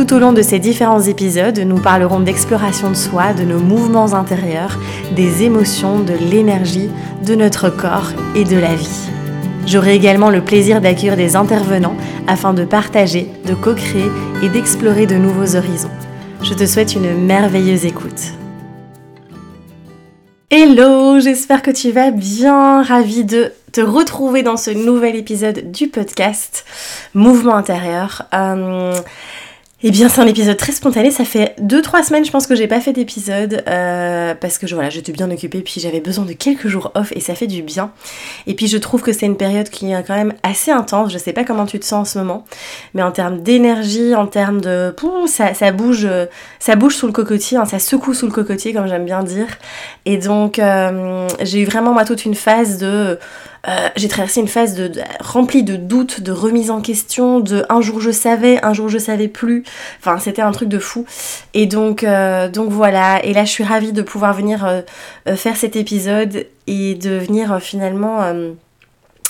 Tout au long de ces différents épisodes, nous parlerons d'exploration de soi, de nos mouvements intérieurs, des émotions, de l'énergie, de notre corps et de la vie. J'aurai également le plaisir d'accueillir des intervenants afin de partager, de co-créer et d'explorer de nouveaux horizons. Je te souhaite une merveilleuse écoute. Hello, j'espère que tu vas bien, ravie de te retrouver dans ce nouvel épisode du podcast Mouvement intérieur. Euh, eh bien, c'est un épisode très spontané. Ça fait 2-3 semaines, je pense que j'ai pas fait d'épisode euh, parce que voilà, j'étais bien occupée, puis j'avais besoin de quelques jours off et ça fait du bien. Et puis, je trouve que c'est une période qui est quand même assez intense. Je sais pas comment tu te sens en ce moment, mais en termes d'énergie, en termes de. ça, ça, bouge, ça bouge sous le cocotier, hein, ça secoue sous le cocotier, comme j'aime bien dire. Et donc, euh, j'ai eu vraiment, moi, toute une phase de euh, j'ai traversé une phase de, remplie de doutes, de remise en question, de un jour je savais, un jour je savais plus. Enfin, c'était un truc de fou. Et donc, euh, donc voilà. Et là, je suis ravie de pouvoir venir euh, faire cet épisode et de venir finalement,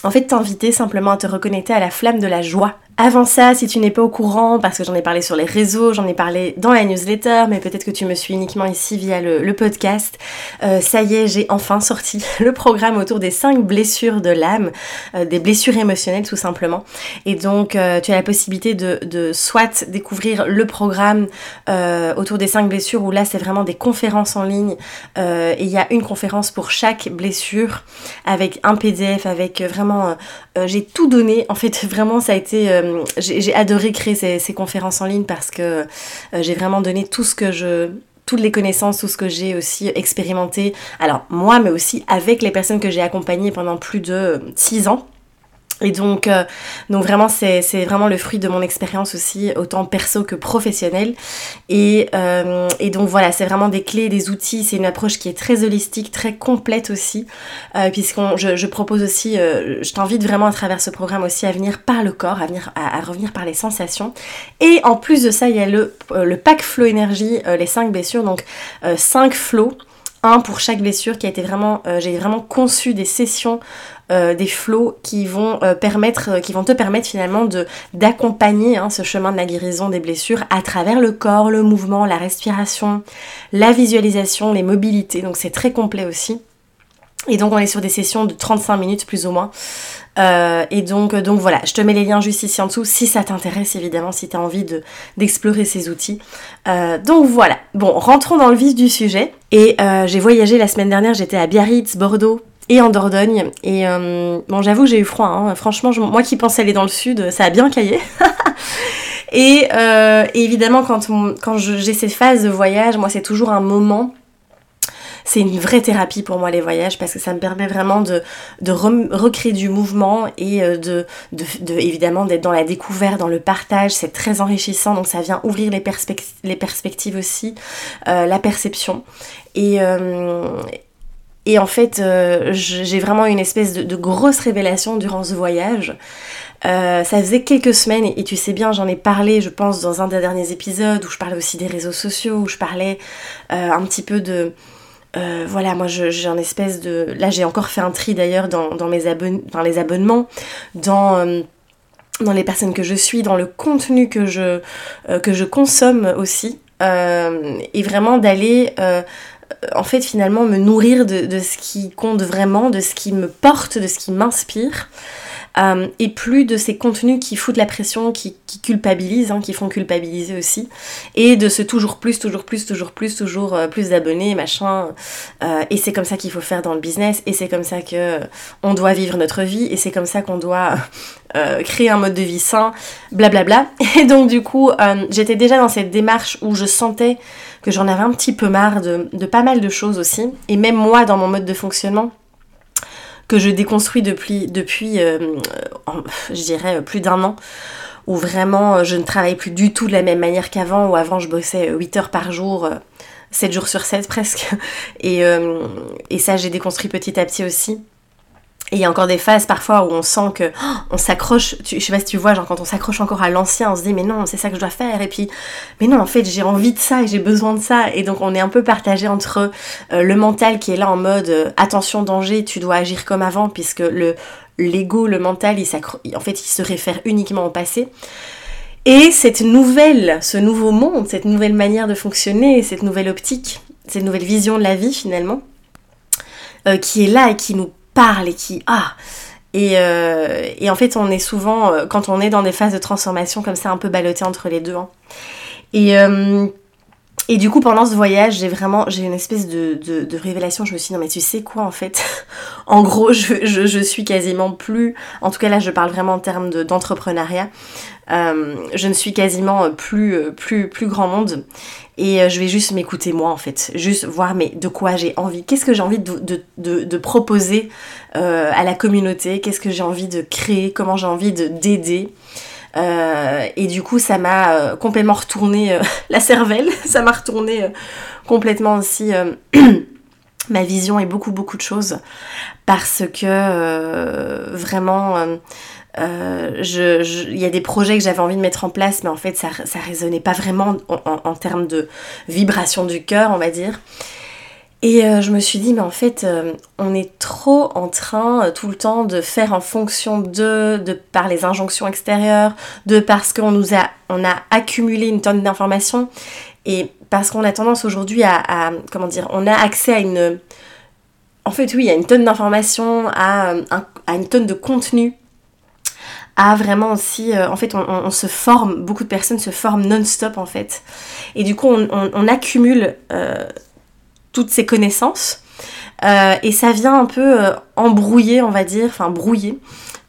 en fait, t'inviter simplement à te reconnecter à la flamme de la joie avant ça, si tu n'es pas au courant, parce que j'en ai parlé sur les réseaux, j'en ai parlé dans la newsletter, mais peut-être que tu me suis uniquement ici via le, podcast, euh, ça y est, j'ai enfin sorti le programme autour des 5 blessures de l'âme, euh, des blessures émotionnelles tout simplement. Et donc, euh, tu as la possibilité de, soit découvrir le programme autour des 5 blessures, où là, c'est vraiment des conférences en ligne, et il y a une conférence pour chaque blessure, avec un PDF, avec vraiment... j'ai tout donné, en fait, vraiment, ça a été j'ai adoré créer ces, conférences en ligne parce que euh, j'ai vraiment donné tout ce que je toutes les connaissances, tout ce que j'ai aussi expérimenté, alors moi, mais aussi avec les personnes que j'ai accompagnées pendant plus de six ans. Et donc, euh, donc vraiment, c'est vraiment le fruit de mon expérience aussi, autant perso que professionnelle. Et, euh, et donc voilà, c'est vraiment des clés, des outils. C'est une approche qui est très holistique, très complète aussi, euh, puisqu'on, je, propose aussi, euh, je t'invite vraiment à travers ce programme aussi à venir par le corps, à venir, à, revenir par les sensations. Et en plus de ça, il y a le, le pack flow énergie, les 5 blessures, donc 5 flows un pour chaque blessure qui a été vraiment j'ai vraiment conçu des sessions euh, des flots qui vont euh, permettre, euh, qui vont te permettre finalement de d'accompagner hein, ce chemin de la guérison des blessures à travers le corps, le mouvement, la respiration, la visualisation, les mobilités. Donc c'est très complet aussi. Et donc on est sur des sessions de 35 minutes plus ou moins. et donc, donc voilà, je te mets les liens juste ici en dessous si ça t'intéresse évidemment, si tu as envie de, d'explorer ces outils. donc voilà, bon, rentrons dans le vif du sujet. Et j'ai voyagé la semaine dernière, j'étais à Biarritz, Bordeaux, et en Dordogne. Et euh, bon, j'avoue, j'ai eu froid. Hein. Franchement, moi qui pensais aller dans le sud, ça a bien caillé. Euh, et, évidemment, quand, quand j'ai ces phases de voyage, moi, c'est toujours un moment c'est une vraie thérapie pour moi les voyages parce que ça me permet vraiment de, de recréer du mouvement et euh, de, de, évidemment d'être dans la découverte, dans le partage, c'est très enrichissant donc ça vient ouvrir les, les perspectives aussi, la perception. Et, et en fait, euh, j'ai vraiment une espèce de, grosse révélation durant ce voyage. Euh, ça faisait quelques semaines, et, tu sais bien, j'en ai parlé, je pense, dans un des derniers épisodes, où je parlais aussi des réseaux sociaux, où je parlais euh, un petit peu de... voilà, moi j'ai un espèce de... Là j'ai encore fait un tri d'ailleurs dans, mes les abonnements, dans dans les personnes que je suis, dans le contenu que je, que je consomme aussi. et vraiment d'aller en fait finalement me nourrir de, ce qui compte vraiment, de ce qui me porte, de ce qui m'inspire. Euh, et plus de ces contenus qui foutent la pression, qui, culpabilisent, hein, qui font culpabiliser aussi, et de ce toujours plus, toujours plus, toujours plus, toujours euh, plus d'abonnés, machin. Euh, et c'est comme ça qu'il faut faire dans le business, et c'est comme ça que on doit vivre notre vie, et c'est comme ça qu'on doit créer un mode de vie sain, blablabla. Et donc du coup, j'étais déjà dans cette démarche où je sentais que j'en avais un petit peu marre de, pas mal de choses aussi. Et même moi, dans mon mode de fonctionnement, que je déconstruis depuis, depuis euh, je dirais, plus d'un an, où vraiment euh, je ne travaille plus du tout de la même manière qu'avant, où avant je bossais 8 heures par jour, 7 euh, jours sur 7 presque. Et ça, j'ai déconstruit petit à petit aussi. Et il y a encore des phases parfois où on sent que oh, on s'accroche, je sais pas si tu vois, genre quand on s'accroche encore à l'ancien, on se dit mais non, c'est ça que je dois faire, et puis mais non, en fait j'ai envie de ça et j'ai besoin de ça, et donc on est un peu partagé entre euh, le mental qui est là en mode euh, attention danger, tu dois agir comme avant, puisque le l'ego, le mental, il en fait il se réfère uniquement au passé. Et cette nouvelle, ce nouveau monde, cette nouvelle manière de fonctionner, cette nouvelle optique, cette nouvelle vision de la vie finalement, euh, qui est là et qui nous parle et qui... Ah et, euh, et, en fait, on est souvent, euh, quand on est dans des phases de transformation comme ça, un peu ballotté entre les deux. Hein. Et, euh, et du coup, pendant ce voyage, j'ai vraiment, j'ai une espèce de, révélation. Je me suis dit, non, mais tu sais quoi, en fait? En gros, je, suis quasiment plus, en tout cas là, je parle vraiment en termes d'entrepreneuriat. je ne suis quasiment plus, plus, plus grand monde et euh, je vais juste m'écouter moi en fait, juste voir mais de quoi j'ai envie, qu'est-ce que j'ai envie de, proposer euh, à la communauté, qu'est-ce que j'ai envie de créer, comment j'ai envie de d'aider? Euh, et du coup, ça m'a complètement retourné la cervelle, ça m'a retourné complètement aussi ma vision et beaucoup beaucoup de choses parce que vraiment euh, il y a des projets que j'avais envie de mettre en place, mais en fait, ça, ça résonnait pas vraiment en, termes de vibration du cœur, on va dire. Et euh, je me suis dit, mais en fait, euh, on est trop en train tout le temps de faire en fonction de, de par les injonctions extérieures, de parce qu'on nous a, on a accumulé une tonne d'informations, et parce qu'on a tendance aujourd'hui à, comment dire, on a accès à une, en fait, oui, à une tonne d'informations, à, à une tonne de contenu à vraiment aussi, euh, en fait, on, se forme, beaucoup de personnes se forment non-stop en fait. Et du coup, on, accumule euh, toutes ces connaissances. Euh, et ça vient un peu embrouiller, on va dire, enfin brouiller.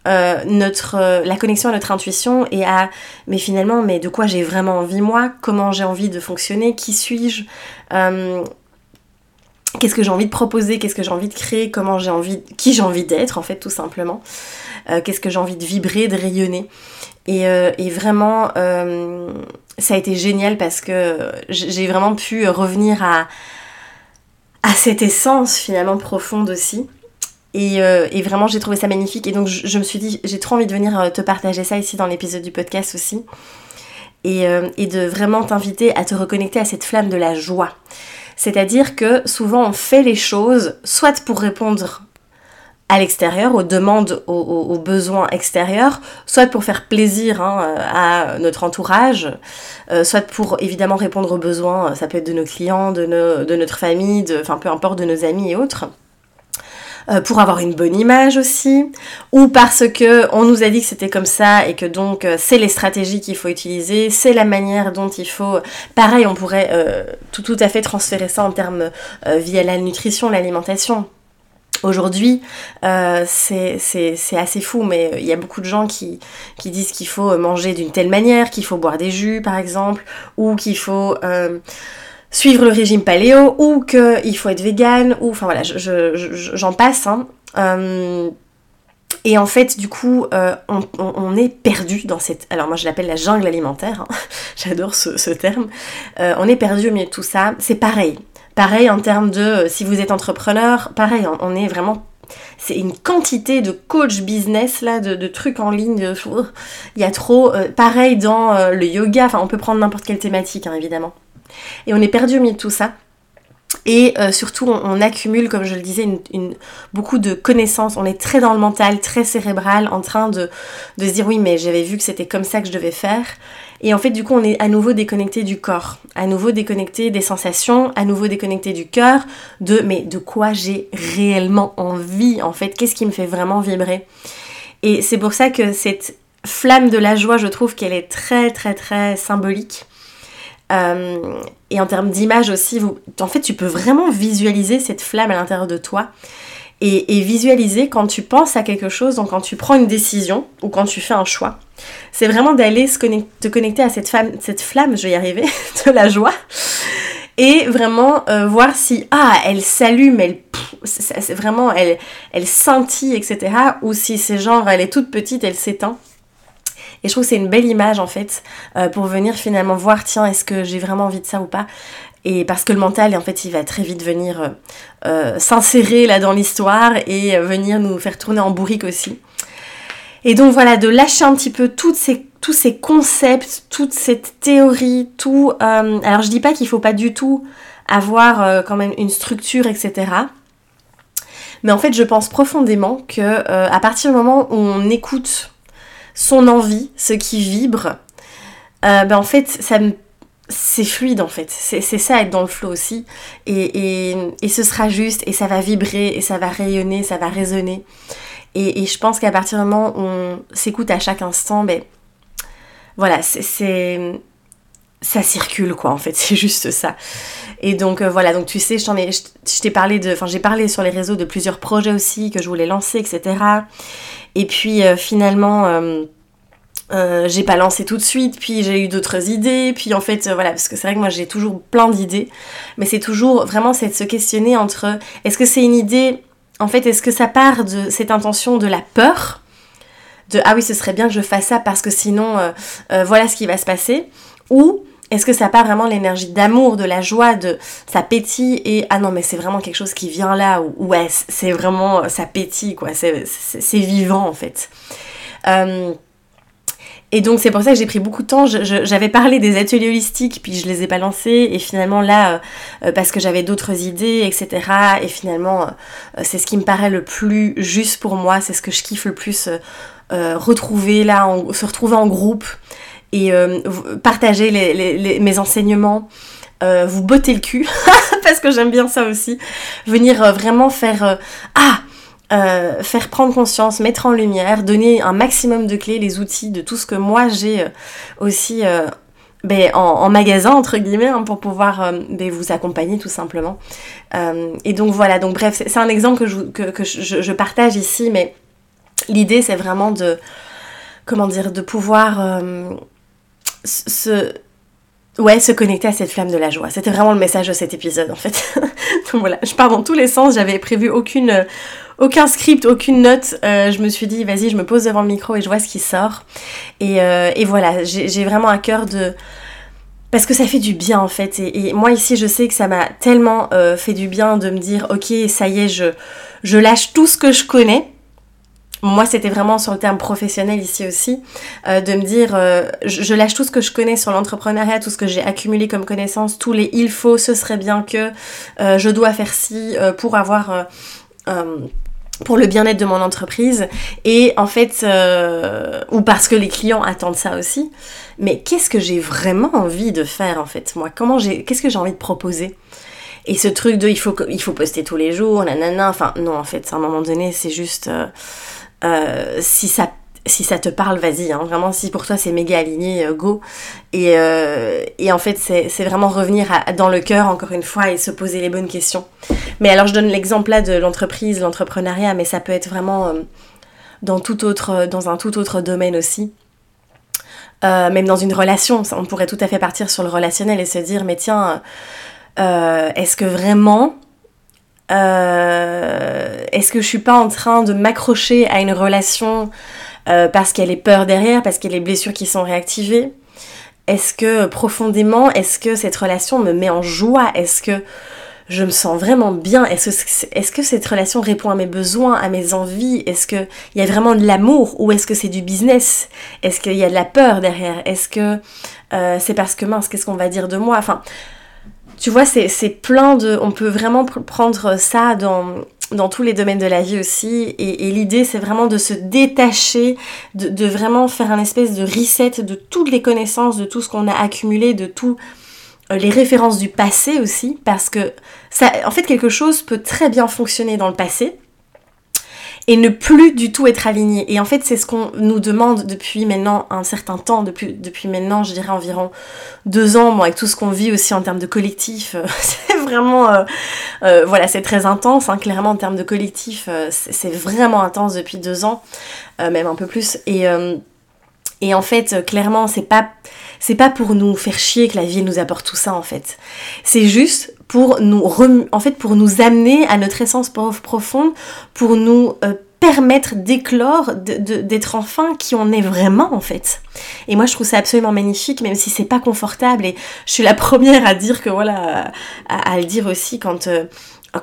notre la connexion à notre intuition et à mais finalement mais de quoi j'ai vraiment envie moi? Comment j'ai envie de fonctionner? Qui suis-je? Qu'est-ce que j'ai envie de proposer? Qu'est-ce que j'ai envie de créer? Comment j'ai envie qui j'ai envie d'être en fait tout simplement? Euh, qu'est-ce que j'ai envie de vibrer, de rayonner? Et, euh, vraiment, euh, ça a été génial parce que j'ai vraiment pu revenir à, à cette essence finalement profonde aussi. Et, vraiment, j'ai trouvé ça magnifique. Et donc, je, me suis dit, j'ai trop envie de venir te partager ça ici dans l'épisode du podcast aussi. Et, et de vraiment t'inviter à te reconnecter à cette flamme de la joie. C'est-à-dire que souvent, on fait les choses soit pour répondre à l'extérieur, aux demandes, aux, besoins extérieurs, soit pour faire plaisir hein, à notre entourage, euh, soit pour évidemment répondre aux besoins, ça peut être de nos clients, de, de notre famille, enfin peu importe, de nos amis et autres. Euh, pour avoir une bonne image aussi, ou parce que on nous a dit que c'était comme ça et que donc euh, c'est les stratégies qu'il faut utiliser, c'est la manière dont il faut. Pareil, on pourrait tout, tout à fait transférer ça en termes via la nutrition, l'alimentation. Aujourd'hui, euh, c'est assez fou, mais il y a beaucoup de gens qui, qui disent qu'il faut manger d'une telle manière, qu'il faut boire des jus par exemple, ou qu'il faut euh, suivre le régime paléo, ou qu'il faut être vegan, ou enfin voilà, j'en je, passe. Hein. Euh, et en fait, du coup, on, est perdu dans cette... Alors moi, je l'appelle la jungle alimentaire. Hein. J'adore ce terme. on est perdu au milieu de tout ça. C'est pareil. Pareil en termes de, euh, si vous êtes entrepreneur, pareil, on, est vraiment c'est une quantité de coach business là, de, trucs en ligne. il y a trop. Euh, pareil dans euh, le yoga, enfin on peut prendre n'importe quelle thématique hein, évidemment. Et on est perdu au milieu de tout ça. Et surtout, on, accumule, comme je le disais, beaucoup de connaissances. On est très dans le mental, très cérébral, en train de, de se dire oui, mais j'avais vu que c'était comme ça que je devais faire. Et en fait, du coup, on est à nouveau déconnecté du corps, à nouveau déconnecté des sensations, à nouveau déconnecté du cœur, de mais de quoi j'ai réellement envie, en fait, qu'est-ce qui me fait vraiment vibrer? Et c'est pour ça que cette flamme de la joie, je trouve qu'elle est très, très, très symbolique. Euh, et en termes d'image aussi, en fait, tu peux vraiment visualiser cette flamme à l'intérieur de toi et, visualiser quand tu penses à quelque chose, donc quand tu prends une décision ou quand tu fais un choix. C'est vraiment d'aller te connecter à cette, cette flamme, je vais y arriver, de la joie. Et vraiment euh, voir si, ah, elle s'allume, elle, c'est vraiment, elle, elle scintille, etc. Ou si c'est genre, elle est toute petite, elle s'éteint. Et je trouve que c'est une belle image en fait euh, pour venir finalement voir, tiens, est-ce que j'ai vraiment envie de ça ou pas Et parce que le mental, en fait, il va très vite venir s'insérer là dans l'histoire et venir nous faire tourner en bourrique aussi. Et donc voilà, de lâcher un petit peu toutes ces, tous ces concepts, toute cette théorie, tout... alors je dis pas qu'il faut pas du tout avoir quand même une structure, etc. Mais en fait, je pense profondément que euh, à partir du moment où on écoute son envie, ce qui vibre, euh, ben en fait, ça c'est fluide en fait. C'est ça être dans le flow aussi. Et, et, ce sera juste, et ça va vibrer, et ça va rayonner, ça va résonner. Et, et je pense qu'à partir du moment où on s'écoute à chaque instant, ben voilà, c'est ça circule quoi en fait, c'est juste ça. Et donc euh, voilà, donc tu sais, je ai, je, t'ai parlé de, enfin j'ai parlé sur les réseaux de plusieurs projets aussi que je voulais lancer, etc. Et puis euh, finalement, euh, j'ai pas lancé tout de suite, puis j'ai eu d'autres idées, puis en fait voilà, parce que c'est vrai que moi j'ai toujours plein d'idées, mais c'est toujours vraiment c'est de se questionner entre est-ce que c'est une idée, en fait est-ce que ça part de cette intention de la peur, de ah oui ce serait bien que je fasse ça parce que sinon voilà ce qui va se passer, ou est-ce que ça part vraiment l'énergie d'amour, de la joie, de ça pétille et ah non mais c'est vraiment quelque chose qui vient là ou ouais c'est vraiment ça pétille quoi, c'est vivant en fait. Euh, et donc c'est pour ça que j'ai pris beaucoup de temps. J'avais parlé des ateliers holistiques, puis je les ai pas lancés. Et finalement là, euh, euh, parce que j'avais d'autres idées, etc. Et finalement, c'est ce qui me paraît le plus juste pour moi. C'est ce que je kiffe le plus. retrouver là, se retrouver en groupe et euh, partager mes enseignements, euh, vous botter le cul, parce que j'aime bien ça aussi, venir euh, vraiment faire... ah faire prendre conscience, mettre en lumière, donner un maximum de clés, les outils de tout ce que moi j'ai aussi ben, en, magasin entre guillemets hein, pour pouvoir ben, vous accompagner tout simplement. et donc voilà, donc bref, c'est un exemple que, je, que, je, partage ici, mais l'idée c'est vraiment de comment dire, de pouvoir se, ouais, se connecter à cette flamme de la joie. C'était vraiment le message de cet épisode en fait. Donc voilà, je pars dans tous les sens, j'avais prévu aucune, aucun script, aucune note. Euh, je me suis dit, vas-y, je me pose devant le micro et je vois ce qui sort. Et, euh, et voilà, j'ai vraiment à cœur de... Parce que ça fait du bien en fait. Et, moi ici, je sais que ça m'a tellement euh, fait du bien de me dire, ok, ça y est, je, je lâche tout ce que je connais moi c'était vraiment sur le terme professionnel ici aussi, euh, de me dire euh, je, lâche tout ce que je connais sur l'entrepreneuriat, tout ce que j'ai accumulé comme connaissances, tous les il faut, ce serait bien que, euh, je dois faire ci pour avoir pour le bien-être de mon entreprise. Et en fait ou parce que les clients attendent ça aussi. Mais qu'est-ce que j'ai vraiment envie de faire en fait moi? Comment j'ai qu'est-ce que j'ai envie de proposer? Et ce truc de il faut il faut poster tous les jours nanana enfin non en fait à un moment donné c'est juste si ça si ça te parle, vas-y, hein. vraiment, si pour toi c'est méga aligné, euh, go. Et, euh, et, en fait, c'est vraiment revenir dans le cœur, encore une fois, et se poser les bonnes questions. Mais alors, je donne l'exemple là de l'entreprise, l'entrepreneuriat, mais ça peut être vraiment dans, tout autre, dans un tout autre domaine aussi. même dans une relation, on pourrait tout à fait partir sur le relationnel et se dire, mais tiens, est-ce que vraiment euh, est-ce que je suis pas en train de m'accrocher à une relation euh, parce qu'elle est peur derrière, parce qu'il y a les blessures qui sont réactivées? Est-ce que profondément, est-ce que cette relation me met en joie? Est-ce que je me sens vraiment bien? Est-ce que, est que cette relation répond à mes besoins, à mes envies? Est-ce qu'il y a vraiment de l'amour ou est-ce que c'est du business? Est-ce qu'il y a de la peur derrière? Est-ce que euh, c'est parce que mince, qu'est-ce qu'on va dire de moi? Enfin, tu vois, c'est plein de... On peut vraiment prendre ça dans, tous les domaines de la vie aussi. Et, l'idée, c'est vraiment de se détacher, de, vraiment faire un espèce de reset de toutes les connaissances, de tout ce qu'on a accumulé, de tous euh, les références du passé aussi. Parce que ça, en fait, quelque chose peut très bien fonctionner dans le passé et ne plus du tout être aligné. Et en fait, c'est ce qu'on nous demande depuis maintenant un certain temps, depuis, depuis maintenant, je dirais environ deux ans, bon, avec tout ce qu'on vit aussi en termes de collectif, euh, c'est vraiment, euh, euh, voilà, c'est très intense, hein, clairement en termes de collectif, c'est vraiment intense depuis deux ans, même un peu plus. Et, et en fait, clairement, c'est pas, c'est pas pour nous faire chier que la vie nous apporte tout ça, en fait. C'est juste pour nous, en fait, pour nous amener à notre essence profonde, pour nous euh, permettre d'éclore, d'être enfin qui on est vraiment en fait. Et moi je trouve ça absolument magnifique, même si c'est pas confortable. Et je suis la première à dire que voilà, à, le dire aussi quand euh,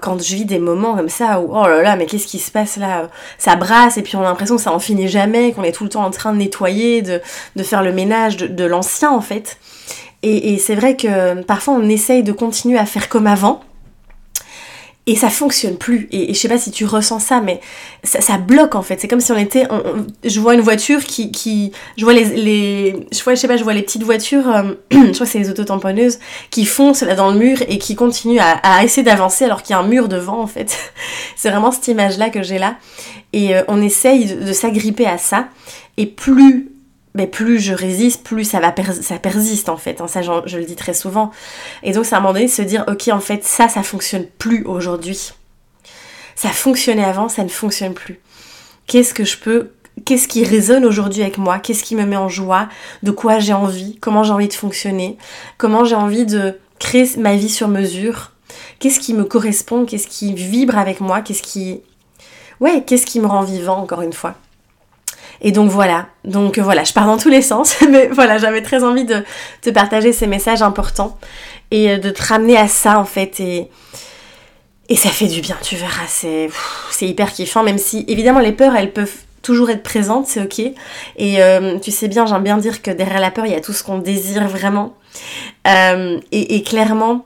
quand je vis des moments comme ça où oh là là mais qu'est-ce qui se passe là? Ça brasse et puis on a l'impression que ça en finit jamais qu'on est tout le temps en train de nettoyer de, de faire le ménage de l'ancien en fait et, et c'est vrai que parfois on essaye de continuer à faire comme avant et ça fonctionne plus. Et, je sais pas si tu ressens ça, mais ça, bloque en fait. C'est comme si on était. je vois une voiture qui, je vois les, je vois, je sais pas, je vois les petites voitures, euh, je crois que c'est les autotamponneuses, qui foncent là dans le mur et qui continuent à, essayer d'avancer alors qu'il y a un mur devant en fait. c'est vraiment cette image-là que j'ai là. Et euh, on essaye de s'agripper à ça. Et plus plus je résiste, plus ça, persiste en fait. Hein, ça, je le dis très souvent. Et donc, c'est à un moment donné se dire, ok, en fait, ça, ça fonctionne plus aujourd'hui. Ça fonctionnait avant, ça ne fonctionne plus. Qu'est-ce que je peux, qu'est-ce qui résonne aujourd'hui avec moi? Qu'est-ce qui me met en joie? De quoi j'ai envie? Comment j'ai envie de fonctionner? Comment j'ai envie de créer ma vie sur mesure? Qu'est-ce qui me correspond? Qu'est-ce qui vibre avec moi? Qu'est-ce qui... Ouais, qu'est-ce qui me rend vivant, encore une fois? Et donc voilà, donc voilà, je pars dans tous les sens, mais voilà, j'avais très envie de te partager ces messages importants et euh, de te ramener à ça en fait et, et ça fait du bien, tu verras, c'est, c'est hyper kiffant, même si évidemment les peurs elles peuvent toujours être présentes, c'est ok. Et euh, tu sais bien, j'aime bien dire que derrière la peur, il y a tout ce qu'on désire vraiment. Euh, et, clairement,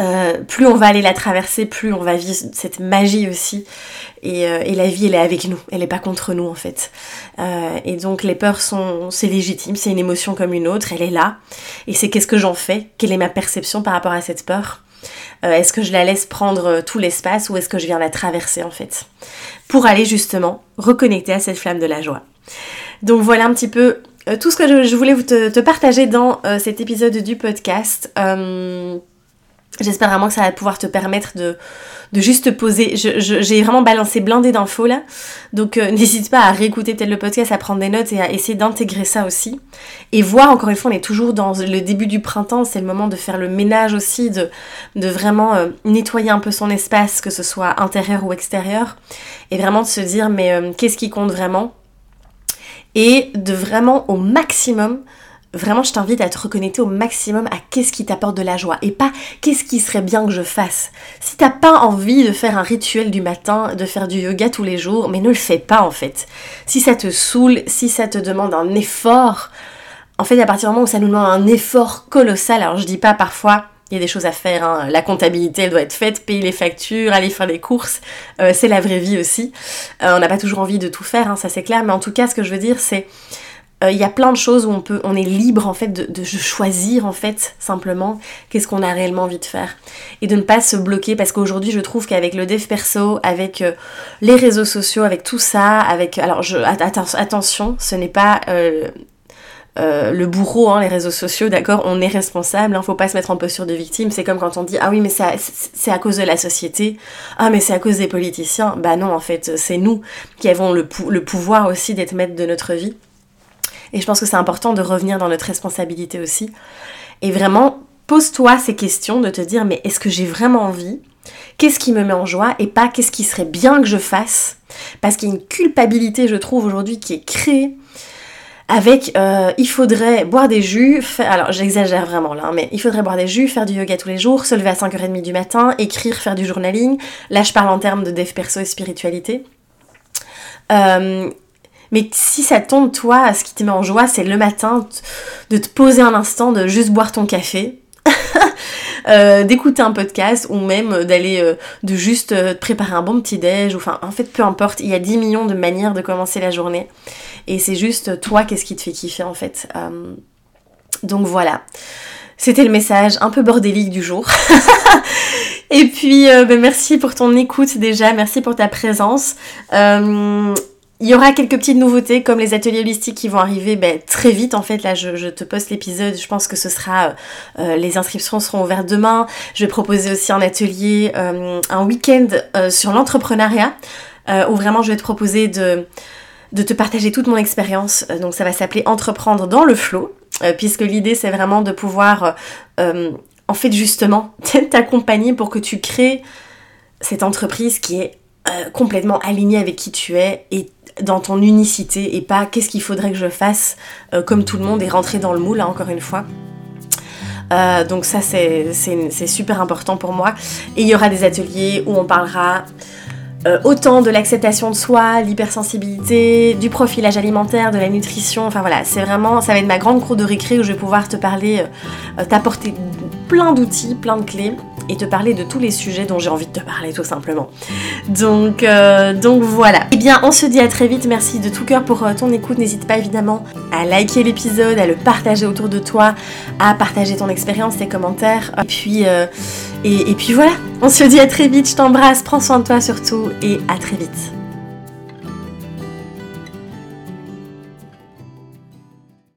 euh, plus on va aller la traverser, plus on va vivre cette magie aussi. Et, euh, et la vie, elle est avec nous, elle n'est pas contre nous en fait. Euh, et donc les peurs sont, c'est légitime, c'est une émotion comme une autre, elle est là. Et c'est qu'est-ce que j'en fais? Quelle est ma perception par rapport à cette peur? Est-ce que je la laisse prendre tout l'espace ou est-ce que je viens la traverser en fait? Pour aller justement reconnecter à cette flamme de la joie. Donc voilà un petit peu tout ce que je, voulais te, te, partager dans cet épisode du podcast. J'espère vraiment que ça va pouvoir te permettre de, de juste te poser. J'ai vraiment balancé blindé d'infos là. Donc euh, n'hésite pas à réécouter peut-être le podcast, à prendre des notes et à essayer d'intégrer ça aussi. Et voir, encore une fois, on est toujours dans le début du printemps, c'est le moment de faire le ménage aussi, de, vraiment euh, nettoyer un peu son espace, que ce soit intérieur ou extérieur. Et vraiment de se dire, mais euh, qu'est-ce qui compte vraiment? Et de vraiment au maximum vraiment je t'invite à te reconnecter au maximum à qu'est-ce qui t'apporte de la joie et pas qu'est-ce qui serait bien que je fasse. Si t'as pas envie de faire un rituel du matin, de faire du yoga tous les jours, mais ne le fais pas en fait. Si ça te saoule, si ça te demande un effort, en fait à partir du moment où ça nous demande un effort colossal, alors je dis pas parfois il y a des choses à faire, hein. la comptabilité elle doit être faite, payer les factures, aller faire des courses, euh, c'est la vraie vie aussi. Euh, on n'a pas toujours envie de tout faire, hein, ça c'est clair, mais en tout cas ce que je veux dire c'est euh, il y a plein de choses où on peut, on est libre en fait de, choisir en fait simplement qu'est-ce qu'on a réellement envie de faire et de ne pas se bloquer parce qu'aujourd'hui je trouve qu'avec le dev perso, avec euh, les réseaux sociaux, avec tout ça, avec alors je attention, ce n'est pas euh, le bourreau, hein, les réseaux sociaux, d'accord, on est responsable, hein, faut pas se mettre en posture de victime. C'est comme quand on dit ah oui mais c'est à cause de la société, ah mais c'est à cause des politiciens. Bah non en fait c'est nous qui avons le, le pouvoir aussi d'être maître de notre vie. Et je pense que c'est important de revenir dans notre responsabilité aussi. Et vraiment, pose-toi ces questions de te dire, mais est-ce que j'ai vraiment envie? Qu'est-ce qui me met en joie? Et pas qu'est-ce qui serait bien que je fasse? Parce qu'il y a une culpabilité, je trouve, aujourd'hui qui est créée avec euh, il faudrait boire des jus, alors j'exagère vraiment là, mais il faudrait boire des jus, faire du yoga tous les jours, se lever à 5h30 du matin, écrire, faire du journaling. Là, je parle en termes de dev perso et spiritualité. Euh, mais si ça tombe, toi, ce qui te met en joie, c'est le matin de te poser un instant, de juste boire ton café, euh, d'écouter un podcast ou même d'aller, euh, de juste euh, préparer un bon petit déj, enfin, en fait, peu importe, il y a 10 millions de manières de commencer la journée. Et c'est juste toi, qu'est-ce qui te fait kiffer en fait. donc voilà. C'était le message un peu bordélique du jour. Et puis, ben, merci pour ton écoute déjà, merci pour ta présence. Il y aura quelques petites nouveautés comme les ateliers holistiques qui vont arriver ben, très vite en fait. Là je, te poste l'épisode, je pense que ce sera... Euh, euh, les inscriptions seront ouvertes demain. Je vais proposer aussi un atelier, euh, un week-end sur l'entrepreneuriat où vraiment je vais te proposer de, te partager toute mon expérience. donc ça va s'appeler Entreprendre dans le flow puisque l'idée c'est vraiment de pouvoir en fait justement t'accompagner pour que tu crées cette entreprise qui est complètement aligné avec qui tu es et dans ton unicité et pas qu'est-ce qu'il faudrait que je fasse comme tout le monde et rentrer dans le moule, hein, encore une fois. Euh, donc ça c'est super important pour moi. Et il y aura des ateliers où on parlera euh, autant de l'acceptation de soi, l'hypersensibilité, du profilage alimentaire, de la nutrition. Enfin voilà, c'est vraiment, ça va être ma grande cour de récré où je vais pouvoir te parler, euh, t'apporter plein d'outils, plein de clés et te parler de tous les sujets dont j'ai envie de te parler tout simplement. Donc, euh, donc voilà. Eh bien, on se dit à très vite. Merci de tout cœur pour ton écoute. N'hésite pas évidemment à liker l'épisode, à le partager autour de toi, à partager ton expérience, tes commentaires. Et puis, et puis voilà. On se dit à très vite. Je t'embrasse. Prends soin de toi surtout et à très vite.